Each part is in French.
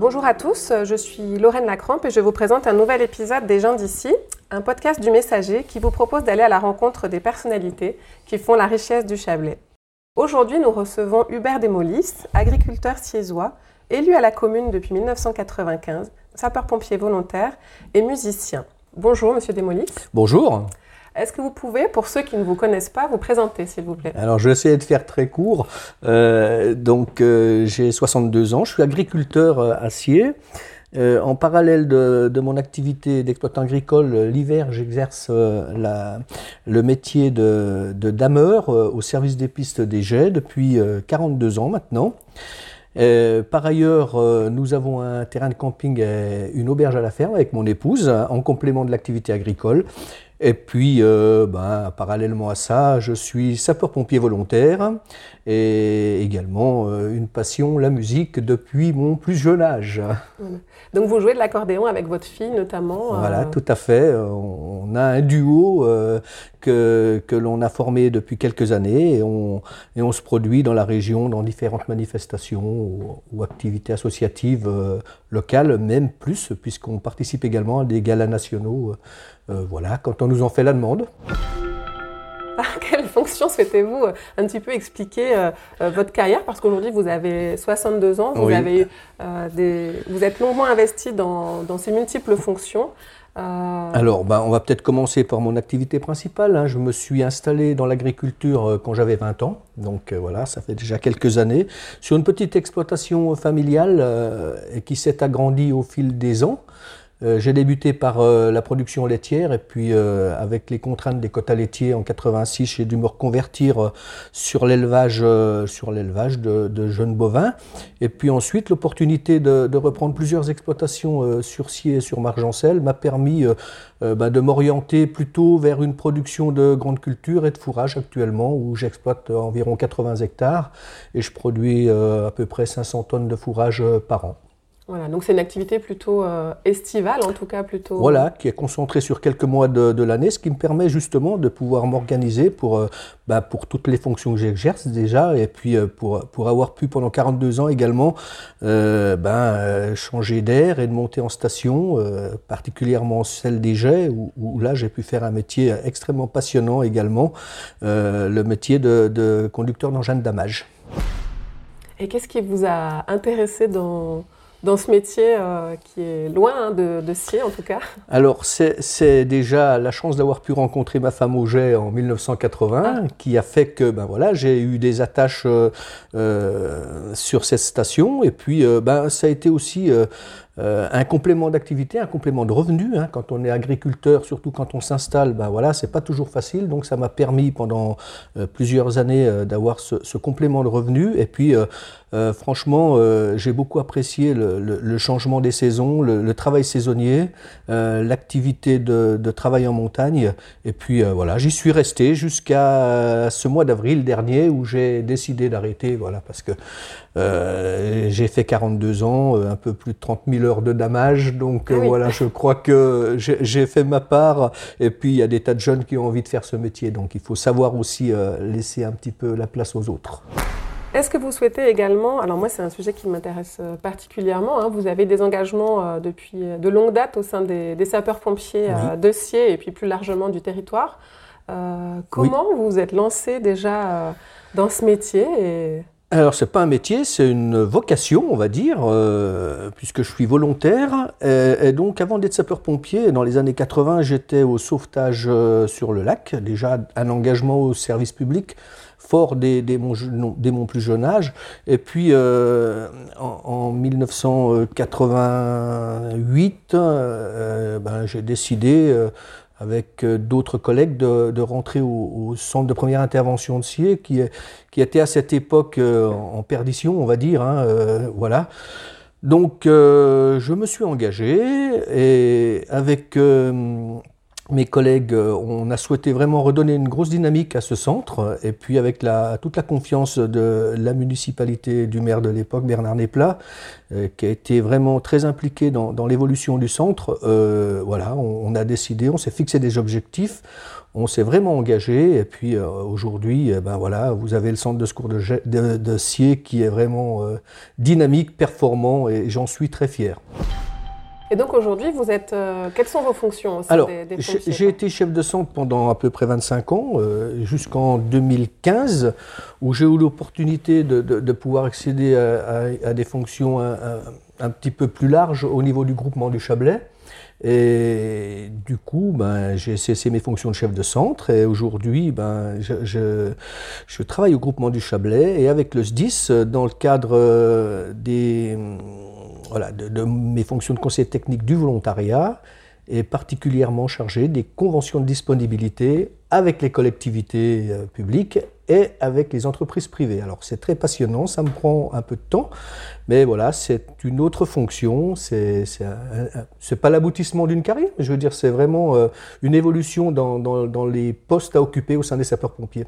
Bonjour à tous, je suis Lorraine Lacrampe et je vous présente un nouvel épisode des gens d'ici, un podcast du Messager qui vous propose d'aller à la rencontre des personnalités qui font la richesse du Chablais. Aujourd'hui, nous recevons Hubert Desmolis, agriculteur siégeois, élu à la commune depuis 1995, sapeur-pompier volontaire et musicien. Bonjour, monsieur Desmolis. Bonjour. Est-ce que vous pouvez, pour ceux qui ne vous connaissent pas, vous présenter, s'il vous plaît? Alors, je vais essayer de faire très court. Euh, donc, euh, j'ai 62 ans, je suis agriculteur euh, acier. en parallèle de, mon activité d'exploitant agricole, l'hiver, j'exerce le métier de, dameur au service des pistes des jets depuis 42 ans maintenant. par ailleurs, nous avons un terrain de camping et une auberge à la ferme avec mon épouse, en complément de l'activité agricole. Et puis, euh, ben, parallèlement à ça, je suis sapeur-pompier volontaire et également euh, une passion, la musique, depuis mon plus jeune âge. Donc vous jouez de l'accordéon avec votre fille notamment Voilà, euh, tout à fait. On a un duo que, que l'on a formé depuis quelques années et on, et on se produit dans la région dans différentes manifestations ou, activités associatives locales, même plus, puisqu'on participe également à des galas nationaux euh, voilà, quand on nous en fait la demande. quelle fonction souhaitez-vous euh, un petit peu expliquer euh, votre carrière? Parce qu'aujourd'hui, vous avez 62 ans, vous, avez, vous êtes longuement investi dans, ces multiples fonctions. Alors, ben, on va peut-être commencer par mon activité principale. Hein. Je me suis installé dans l'agriculture quand j'avais 20 ans, donc voilà, ça fait déjà quelques années, sur une petite exploitation familiale qui s'est agrandie au fil des ans. Euh, j'ai débuté par euh, la production laitière et puis euh, avec les contraintes des quotas laitiers en 86, j'ai dû me reconvertir sur l'élevage sur l'élevage de, jeunes bovins. Et puis ensuite, l'opportunité de, reprendre plusieurs exploitations sur Sier et sur Margencel m'a permis bah, de m'orienter plutôt vers une production de grandes cultures et de fourrage actuellement où j'exploite environ 80 hectares et je produis à peu près 500 tonnes de fourrage par an. Voilà, donc c'est une activité plutôt euh, estivale, en tout cas plutôt. Voilà, qui est concentrée sur quelques mois de, l'année, ce qui me permet justement de pouvoir m'organiser pour, euh, bah, pour toutes les fonctions que j'exerce déjà, et puis euh, pour, pour avoir pu pendant 42 ans également ben, changer d'air et de monter en station, particulièrement celle des jets, où, là j'ai pu faire un métier extrêmement passionnant également, le métier de, de conducteur d'engin de damage. Et qu'est-ce qui vous a intéressé dans dans ce métier euh, qui est loin hein, de, de en tout cas Alors c'est déjà la chance d'avoir pu rencontrer ma femme Auger en 1980 ah. qui a fait que ben voilà j'ai eu des attaches euh, euh, sur cette station et puis ben ça a été aussi euh, un complément d'activité, un complément de revenu. Hein. Quand on est agriculteur, surtout quand on s'installe, ben voilà, c'est pas toujours facile. Donc ça m'a permis pendant euh, plusieurs années euh, d'avoir ce, complément de revenu. Et puis franchement, j'ai beaucoup apprécié le, changement des saisons, le, travail saisonnier, l'activité de, travail en montagne. Et puis voilà, j'y suis resté jusqu'à ce mois d'avril dernier où j'ai décidé d'arrêter. Voilà, parce que j'ai fait 42 ans, un peu plus de 30 000 heures de damage. Donc ah euh, voilà, je crois que j'ai fait ma part. Et puis il y a des tas de jeunes qui ont envie de faire ce métier. Donc il faut savoir aussi euh, laisser un petit peu la place aux autres. Est-ce que vous souhaitez également, alors moi c'est un sujet qui m'intéresse euh, particulièrement, hein, vous avez des engagements depuis de longue date au sein des, sapeurs-pompiers de Sier et puis plus largement du territoire. comment vous vous êtes lancé déjà dans ce métier et... Alors, c'est pas un métier, c'est une vocation, on va dire, euh, puisque je suis volontaire. Et, donc, avant d'être sapeur-pompier, dans les années 80, j'étais au sauvetage euh, sur le lac, déjà un engagement au service public fort dès, mon, plus jeune âge. Et puis, euh, en, 1988, ben, j'ai décidé avec euh, d'autres collègues de, rentrer au, centre de première intervention de Sier, qui, était à cette époque euh, en perdition, on va dire. Hein, euh, voilà. Donc je me suis engagé et avec mes collègues, euh, on a souhaité vraiment redonner une grosse dynamique à ce centre. Et puis avec toute la confiance de la municipalité du maire de l'époque, Bernard Néplat, euh, qui a été vraiment très impliqué dans, l'évolution du centre, euh, voilà, on, a décidé, on s'est fixé des objectifs. on s'est vraiment engagé. Et puis aujourd'hui, ben voilà, vous avez le centre de secours de, de, qui est vraiment dynamique, performant, et j'en suis très fier. Et donc aujourd'hui, vous êtes. Euh, quelles sont vos fonctions Alors, j'ai été chef de centre pendant à peu près 25 ans, euh, jusqu'en 2015, où j'ai eu l'opportunité de, pouvoir accéder à, des fonctions un, petit peu plus larges au niveau du groupement du Chablais. Et du coup, ben, j'ai cessé mes fonctions de chef de centre et aujourd'hui, ben, je, je, travaille au groupement du Chablais et avec le SDIS, dans le cadre euh, des voilà, de, mes fonctions de conseiller technique du volontariat et particulièrement chargé des conventions de disponibilité avec les collectivités euh, publiques et avec les entreprises privées. Alors c'est très passionnant, ça me prend un peu de temps, mais voilà, c'est une autre fonction, c'est pas l'aboutissement d'une carrière, mais je veux dire c'est vraiment euh, une évolution dans, dans, les postes à occuper au sein des sapeurs-pompiers.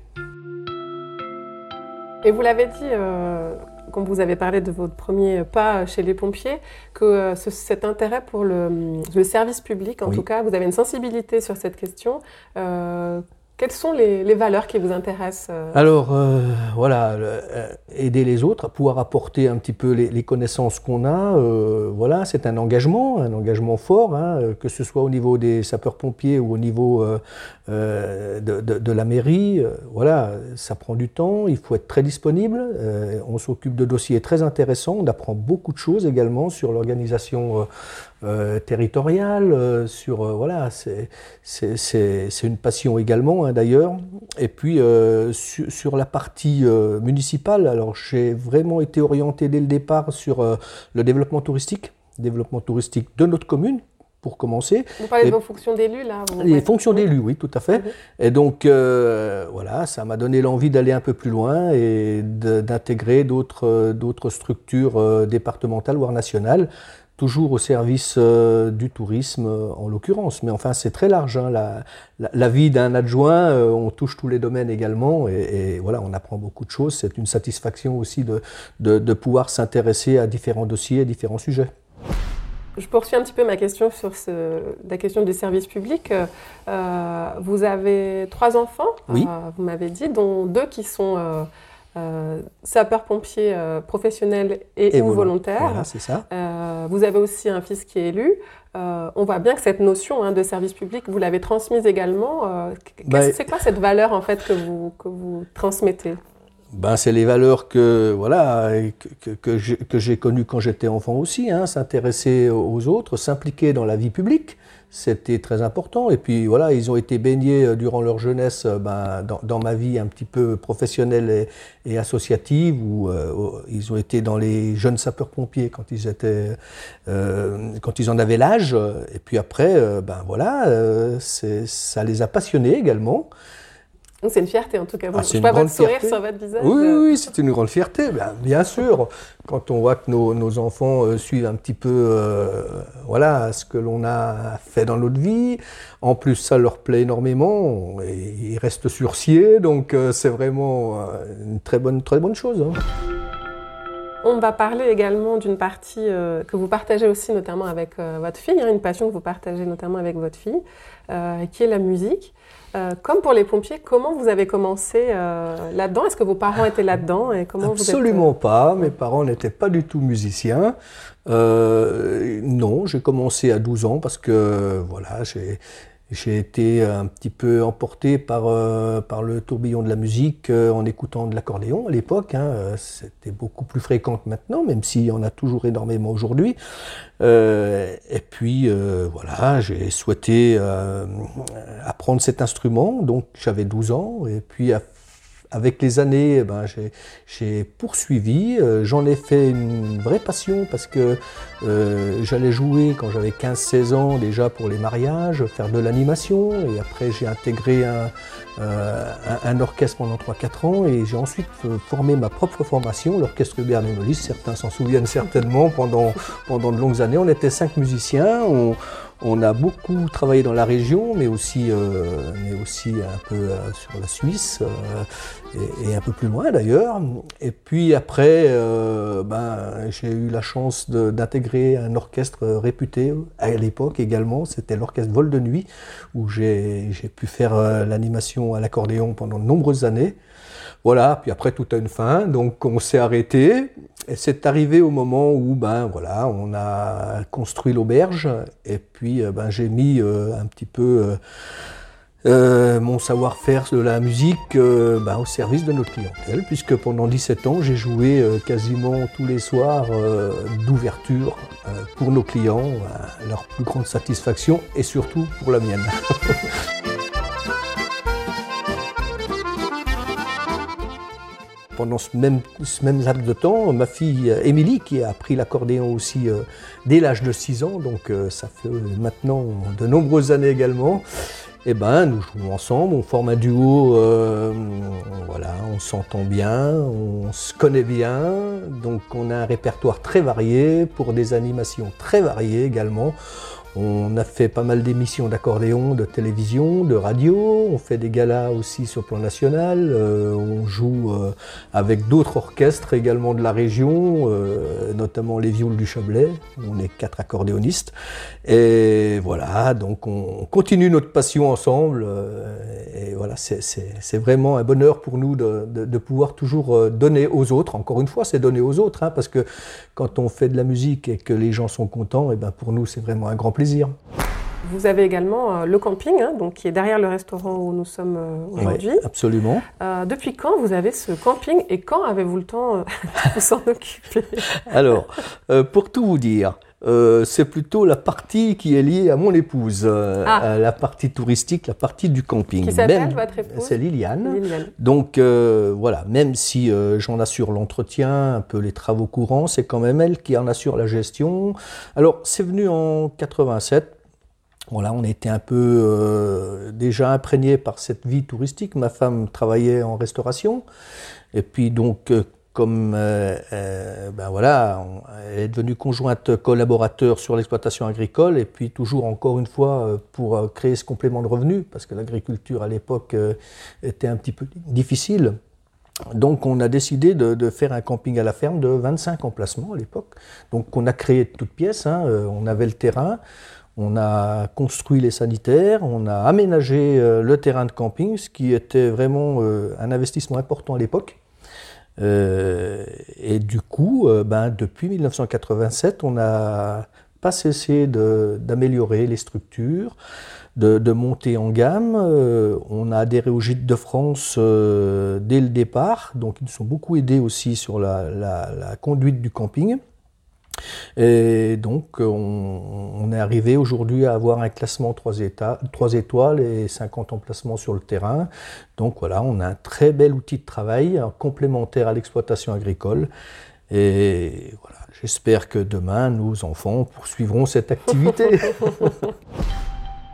Et vous l'avez dit, euh, quand vous avez parlé de votre premier pas chez les pompiers, que euh, cet intérêt pour le, service public, en tout cas, vous avez une sensibilité sur cette question. Euh, quelles sont les, valeurs qui vous intéressent euh Alors, euh, voilà, euh, aider les autres, pouvoir apporter un petit peu les, connaissances qu'on a, voilà, c'est un engagement, un engagement fort, hein, que ce soit au niveau des sapeurs-pompiers ou au niveau de, de, la mairie. voilà, ça prend du temps, il faut être très disponible. on s'occupe de dossiers très intéressants, on apprend beaucoup de choses également sur l'organisation euh, territoriale, euh, sur euh, voilà, c'est une passion également hein, d'ailleurs. Et puis sur, la partie municipale, alors j'ai vraiment été orienté dès le départ sur le développement touristique, développement touristique de notre commune, pour commencer. Vous parlez de vos fonctions d'élu, là Les fonctions d'élu, oui, tout à fait. Mhm. Et donc, voilà, ça m'a donné l'envie d'aller un peu plus loin et d'intégrer d'autres structures départementales, voire nationales, toujours au service euh, du tourisme euh, en l'occurrence. Mais enfin, c'est très large. Hein. La, vie d'un adjoint, euh, on touche tous les domaines également. Et, voilà, on apprend beaucoup de choses. C'est une satisfaction aussi de, de, pouvoir s'intéresser à différents dossiers, à différents sujets. Je poursuis un petit peu ma question sur ce, la question du service public. vous avez trois enfants, oui. vous m'avez dit, dont deux qui sont euh, sapeur-pompier euh, professionnel et, ou volontaire. c'est ça. Euh, vous avez aussi un fils qui est élu. on voit bien que cette notion hein, de service public, vous l'avez transmise également. Ben, c'est quoi cette valeur en fait que vous, que vous transmettez? Ben, c'est les valeurs que voilà que, que, j'ai connues quand j'étais enfant aussi, hein, s'intéresser aux autres, s'impliquer dans la vie publique, c'était très important. Et puis voilà, ils ont été baignés euh, durant leur jeunesse euh, ben, dans, ma vie un petit peu professionnelle et, associative, où euh, ils ont été dans les jeunes sapeurs-pompiers quand ils étaient, quand ils en avaient l'âge. Et puis après, ben voilà, ça les a passionnés également. C'est une fierté en tout cas. Ah, je vois votre sourire sur votre visage. Oui, oui, c'est une grande fierté, bien, sûr. Quand on voit que nos, enfants euh, suivent un petit peu euh, voilà, ce que l'on a fait dans notre vie, en plus ça leur plaît énormément, et ils restent surciers, donc euh, c'est vraiment une très bonne, très bonne chose. Hein. On va parler également d'une partie que vous partagez aussi notamment avec votre fille, hein, une passion que vous partagez notamment avec votre fille, qui est la musique. Euh, comme pour les pompiers, comment vous avez commencé euh, là-dedans? Est-ce que vos parents étaient là-dedans et comment Absolument vous êtes... pas. Mes parents n'étaient pas du tout musiciens. Euh, non, j'ai commencé à 12 ans parce que voilà, j'ai j'ai été un petit peu emporté par, euh, par le tourbillon de la musique euh, en écoutant de l'accordéon à l'époque. Hein. Euh, c'était beaucoup plus fréquent que maintenant, même s'il y en a toujours énormément aujourd'hui. et puis voilà, j'ai souhaité apprendre cet instrument, donc j'avais 12 ans, et puis à avec les années, eh ben, j'ai poursuivi. Euh, j'en ai fait une vraie passion parce que euh, j'allais jouer quand j'avais 15-16 ans déjà pour les mariages, faire de l'animation. Et après, j'ai intégré un, euh, un, orchestre pendant 3-4 ans et j'ai ensuite formé ma propre formation, l'orchestre Hubert Certains s'en souviennent certainement. Pendant, pendant de longues années, on était cinq musiciens. On, On a beaucoup travaillé dans la région, mais aussi, euh, mais aussi un peu euh, sur la Suisse euh, et, un peu plus loin d'ailleurs. Et puis après, ben, j'ai eu la chance d'intégrer un orchestre réputé à l'époque également. C'était l'orchestre Vol de Nuit, où j'ai pu faire l'animation à l'accordéon pendant de nombreuses années. Voilà, puis après tout a une fin, donc on s'est arrêté. Et c'est arrivé au moment où ben voilà, on a construit l'auberge et puis euh, ben, j'ai mis euh, un petit peu euh, mon savoir-faire de la musique ben, au service de notre clientèle, puisque pendant 17 ans j'ai joué quasiment tous les soirs d'ouverture pour nos clients, leur plus grande satisfaction et surtout pour la mienne. pendant ce même, ce de temps, ma fille euh, Émilie, qui a appris l'accordéon aussi euh, dès l'âge de 6 ans, donc euh, ça fait maintenant de nombreuses années également, eh ben, nous jouons ensemble, on forme un duo, voilà, on s'entend bien, on se connaît bien, donc on a un répertoire très varié pour des animations très variées également. On a fait pas mal d'émissions d'accordéon, de télévision, de radio. On fait des galas aussi sur le plan national. Euh, on joue euh, avec d'autres orchestres également de la région, euh, notamment les Violes du Chablais. On est quatre accordéonistes. Et voilà, donc on continue notre passion ensemble. et voilà, c'est vraiment un bonheur pour nous de, pouvoir toujours donner aux autres. Encore une fois, c'est donner aux autres, hein, parce que quand on fait de la musique et que les gens sont contents, et ben pour nous, c'est vraiment un grand plaisir vous avez également euh, le camping, hein, donc, qui est derrière le restaurant où nous sommes euh, aujourd'hui. absolument. Euh, depuis quand vous avez ce camping et quand avez-vous le temps de vous en occuper? Alors, pour tout vous dire, c'est plutôt la partie qui est liée à mon épouse, ah. la partie touristique, la partie du camping. Qui s'appelle votre épouse C'est Liliane. Donc voilà, même si j'en assure l'entretien, un peu les travaux courants, c'est quand même elle qui en assure la gestion. Alors c'est venu en 87 voilà, on était un peu euh, déjà imprégné par cette vie touristique. Ma femme travaillait en restauration. Et puis donc, euh, comme euh, ben voilà, elle est devenue conjointe collaborateur sur l'exploitation agricole et puis toujours encore une fois pour créer ce complément de revenus parce que l'agriculture à l'époque était un petit peu difficile. Donc on a décidé de, faire un camping à la ferme de 25 emplacements à l'époque. Donc on a créé de toutes pièces, hein. on avait le terrain, on a construit les sanitaires, on a aménagé euh, le terrain de camping, ce qui était vraiment euh, un investissement important à l'époque. Euh, et du coup, ben, depuis 1987, on n'a pas cessé d'améliorer les structures, de, monter en gamme. on a adhéré au Gîte de France dès le départ, donc ils nous ont beaucoup aidés aussi sur la conduite du camping. Et donc, on, est arrivé aujourd'hui à avoir un classement 3, 3, étoiles et 50 emplacements sur le terrain. Donc voilà, on a un très bel outil de travail complémentaire à l'exploitation agricole. Et voilà, j'espère que demain, nos enfants poursuivront cette activité.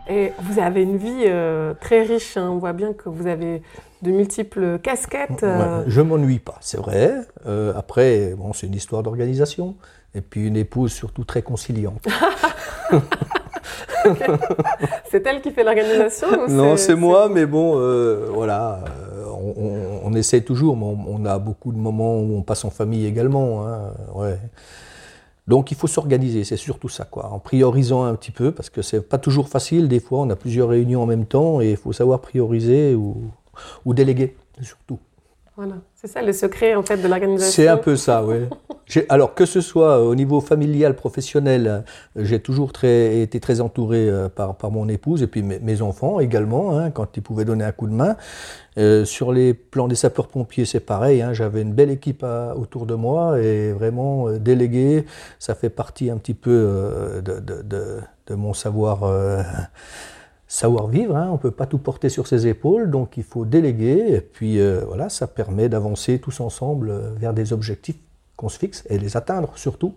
Et vous avez une vie euh, très riche. Hein. On voit bien que vous avez de multiples casquettes. Euh. je m'ennuie pas, c'est vrai. Euh, après, bon, c'est une histoire d'organisation. Et puis une épouse surtout très conciliante. c'est elle qui fait l'organisation Non, c'est moi, mais bon, euh, voilà, euh, on, on, essaie toujours, mais on, a beaucoup de moments où on passe en famille également. Hein, ouais. Donc il faut s'organiser, c'est surtout ça, quoi, en priorisant un petit peu, parce que c'est pas toujours facile, des fois on a plusieurs réunions en même temps et il faut savoir prioriser ou, ou déléguer, surtout. Voilà, c'est ça le secret en fait de l'organisation. C'est un peu ça, oui. alors que ce soit au niveau familial, professionnel, euh, j'ai toujours très, été très entouré euh, par, par mon épouse et puis mes, enfants également, hein, quand ils pouvaient donner un coup de main. Euh, sur les plans des sapeurs-pompiers, c'est pareil. Hein, J'avais une belle équipe autour de moi et vraiment délégué, ça fait partie un petit peu de, de, de, de, mon savoir savoir-vivre, hein, on ne peut pas tout porter sur ses épaules, donc il faut déléguer, et puis euh, voilà, ça permet d'avancer tous ensemble euh, vers des objectifs qu'on se fixe et les atteindre surtout.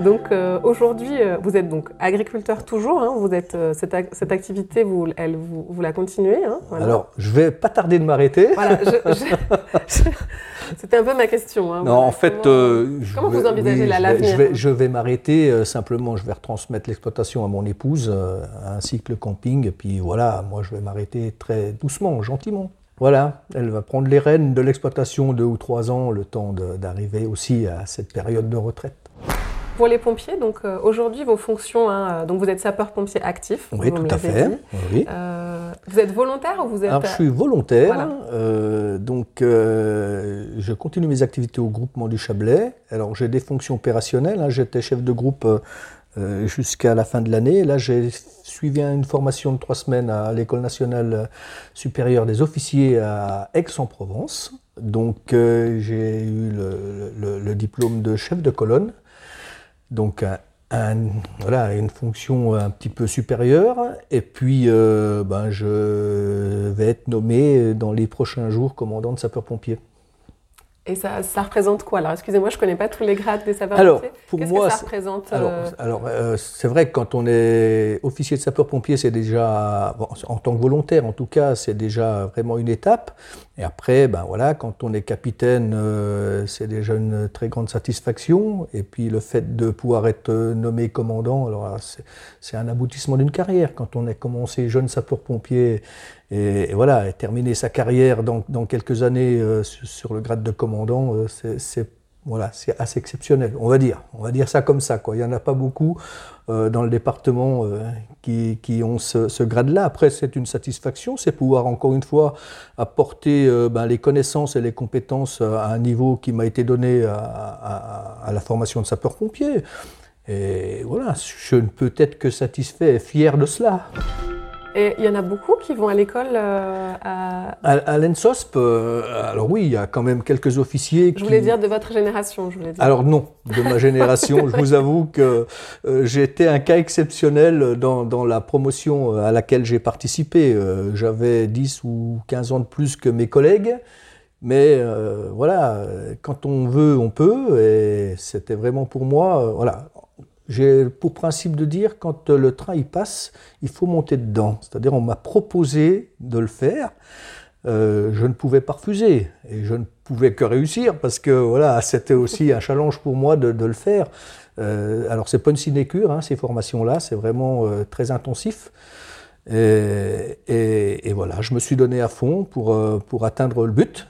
Donc euh, aujourd'hui, vous êtes donc agriculteur toujours, hein, vous êtes, cette, cette, activité, vous, elle, vous, vous la continuez. Hein, Alors, je vais pas tarder de m'arrêter. Voilà, C'était un peu ma question. Hein, non, en fait, comment, euh, vous envisagez l'avenir Je vais, je vais m'arrêter. Euh, simplement, je vais retransmettre l'exploitation à mon épouse, euh, ainsi que le camping. Et puis voilà, moi, je vais m'arrêter très doucement, gentiment. Voilà, elle va prendre les rênes de l'exploitation deux ou trois ans, le temps d'arriver aussi à cette période de retraite. Pour les pompiers, donc euh, aujourd'hui vos fonctions, hein, donc vous êtes sapeur-pompier actif. Oui, tout à fait. Oui. Euh, vous êtes volontaire ou vous êtes Alors je suis volontaire, euh, donc je continue mes activités au groupement du Chablais. Alors j'ai des fonctions opérationnelles. Hein. J'étais chef de groupe jusqu'à la fin de l'année. Là j'ai suivi une formation de trois semaines à l'école nationale supérieure des officiers à Aix-en-Provence. Donc j'ai eu le, diplôme de chef de colonne donc voilà, une fonction un petit peu supérieure. Et puis, euh, ben, je vais être nommé dans les prochains jours commandant de sapeurs-pompiers. Et ça, ça, représente quoi? Alors, excusez-moi, je ne connais pas tous les grades des sapeurs-pompiers. pour moi, que ça représente euh, Alors, euh, c'est vrai que quand on est officier de sapeur-pompier, c'est déjà, en tant que volontaire en tout cas, c'est déjà vraiment une étape. Et après, ben voilà, quand on est capitaine, euh, c'est déjà une très grande satisfaction. Et puis le fait de pouvoir être nommé commandant, alors c'est un aboutissement d'une carrière. Quand on a commencé jeune sapeur-pompier et, voilà, terminer sa carrière dans, quelques années euh, sur, le grade de commandant, euh, c'est voilà, c'est assez exceptionnel, on va dire. On va dire ça comme ça. Quoi. Il n'y en a pas beaucoup euh, dans le département qui, ont ce, grade-là. Après, c'est une satisfaction, c'est pouvoir encore une fois apporter ben, les connaissances et les compétences à un niveau qui m'a été donné à, à la formation de sapeur-pompier. Et voilà, je ne peux être que satisfait et fier de cela. Et il y en a beaucoup qui vont à l'école euh, à... À, l'ENSOSP, euh, alors oui, il y a quand même quelques officiers qui... Je voulais dire de votre génération, je voulais dire. Alors non, de ma génération. je vous avoue que euh, j'ai été un cas exceptionnel dans, dans la promotion à laquelle j'ai participé. J'avais 10 ou 15 ans de plus que mes collègues. Mais voilà, quand on veut, on peut. Et c'était vraiment pour moi, voilà, j'ai pour principe de dire quand le train y passe, il faut monter dedans. C'est-à-dire on m'a proposé de le faire, euh, je ne pouvais pas refuser et je ne pouvais que réussir parce que voilà c'était aussi un challenge pour moi de, le faire. Euh, alors c'est pas une sinécure hein, ces formations-là, c'est vraiment euh, très intensif. Et, et, voilà, je me suis donné à fond pour, euh, pour atteindre le but.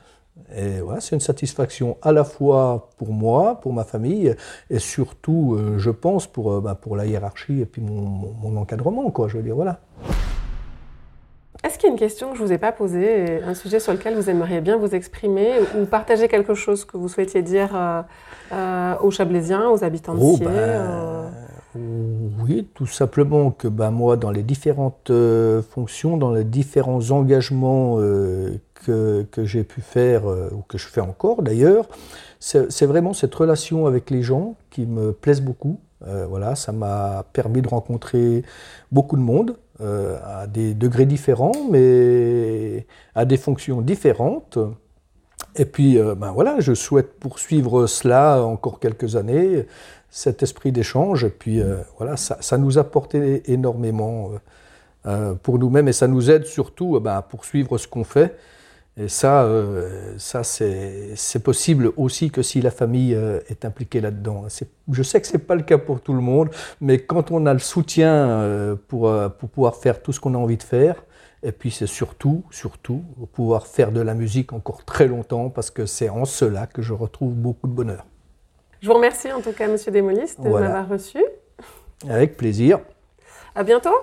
Et voilà, c'est une satisfaction à la fois pour moi, pour ma famille, et surtout, euh, je pense, pour, euh, bah, pour la hiérarchie et puis mon, mon, encadrement, quoi. Je veux dire, voilà. Est-ce qu'il y a une question que je ne vous ai pas posée, un sujet sur lequel vous aimeriez bien vous exprimer ou partager quelque chose que vous souhaitiez dire euh, aux Chablaisiens, aux habitants de oh, ben, Oui, tout simplement que ben, moi, dans les différentes fonctions, dans les différents engagements que, j'ai pu faire, euh, ou que je fais encore d'ailleurs, c'est vraiment cette relation avec les gens qui me plaise beaucoup. Euh, voilà, ça m'a permis de rencontrer beaucoup de monde euh, à des degrés différents, mais à des fonctions différentes. Et puis, ben voilà, je souhaite poursuivre cela encore quelques années, cet esprit d'échange. Et puis, voilà, ça, nous a porté énormément pour nous-mêmes et ça nous aide surtout ben, à poursuivre ce qu'on fait. Et ça, euh, ça c'est possible aussi que si la famille euh, est impliquée là-dedans. Je sais que ce n'est pas le cas pour tout le monde, mais quand on a le soutien euh, pour, pour pouvoir faire tout ce qu'on a envie de faire, et puis c'est surtout, surtout, pouvoir faire de la musique encore très longtemps, parce que c'est en cela que je retrouve beaucoup de bonheur. Je vous remercie en tout cas, Monsieur Desmolis, de m'avoir reçu. Avec plaisir. À bientôt.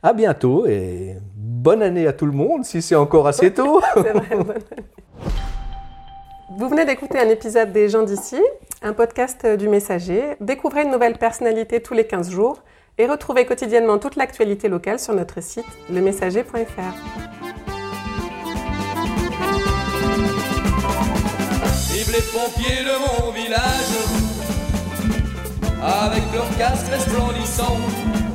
À bientôt et bonne année à tout le monde si c'est encore assez tôt. Vous venez d'écouter un épisode des gens d'ici, un podcast du Messager. Découvrez une nouvelle personnalité tous les 15 jours et retrouvez quotidiennement toute l'actualité locale sur notre site lemessager.fr. Vive les pompiers de mon village avec leurs casques resplendissants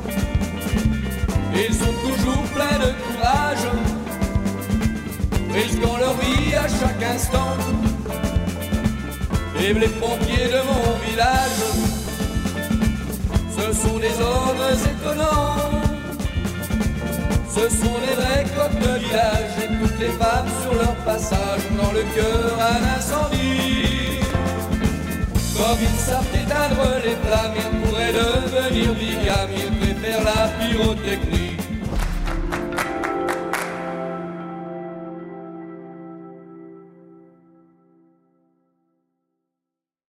ils sont toujours pleins de courage, risquant leur vie à chaque instant. Et les pompiers de mon village, ce sont des hommes étonnants, ce sont des vrais coq de village et toutes les femmes sur leur passage dans le cœur un incendie. Comme ils savent éteindre les flammes, ils pourraient devenir bigames, ils préfèrent la pyrotechnie